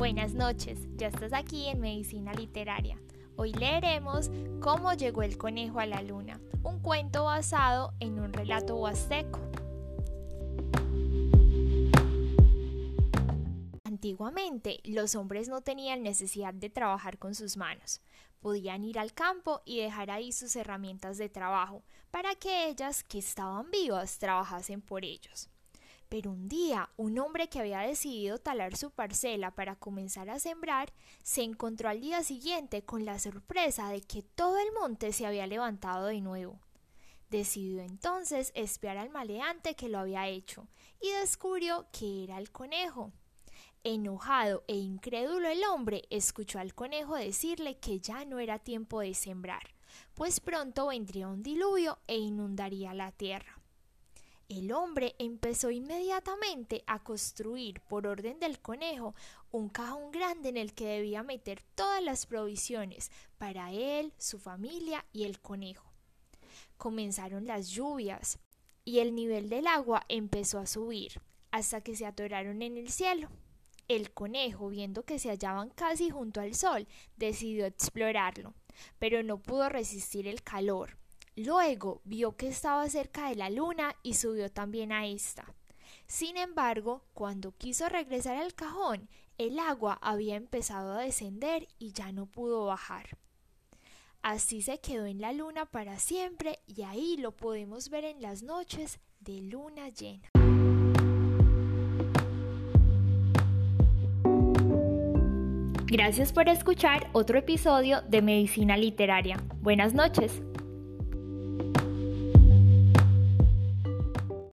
Buenas noches, ya estás aquí en Medicina Literaria. Hoy leeremos Cómo llegó el conejo a la luna, un cuento basado en un relato huasteco. Antiguamente, los hombres no tenían necesidad de trabajar con sus manos. Podían ir al campo y dejar ahí sus herramientas de trabajo para que ellas, que estaban vivas, trabajasen por ellos. Pero un día, un hombre que había decidido talar su parcela para comenzar a sembrar, se encontró al día siguiente con la sorpresa de que todo el monte se había levantado de nuevo. Decidió entonces espiar al maleante que lo había hecho y descubrió que era el conejo. Enojado e incrédulo el hombre escuchó al conejo decirle que ya no era tiempo de sembrar, pues pronto vendría un diluvio e inundaría la tierra. El hombre empezó inmediatamente a construir, por orden del conejo, un cajón grande en el que debía meter todas las provisiones para él, su familia y el conejo. Comenzaron las lluvias y el nivel del agua empezó a subir hasta que se atoraron en el cielo. El conejo, viendo que se hallaban casi junto al sol, decidió explorarlo, pero no pudo resistir el calor Luego vio que estaba cerca de la luna y subió también a esta. Sin embargo, cuando quiso regresar al cajón, el agua había empezado a descender y ya no pudo bajar. Así se quedó en la luna para siempre y ahí lo podemos ver en las noches de luna llena. Gracias por escuchar otro episodio de Medicina Literaria. Buenas noches.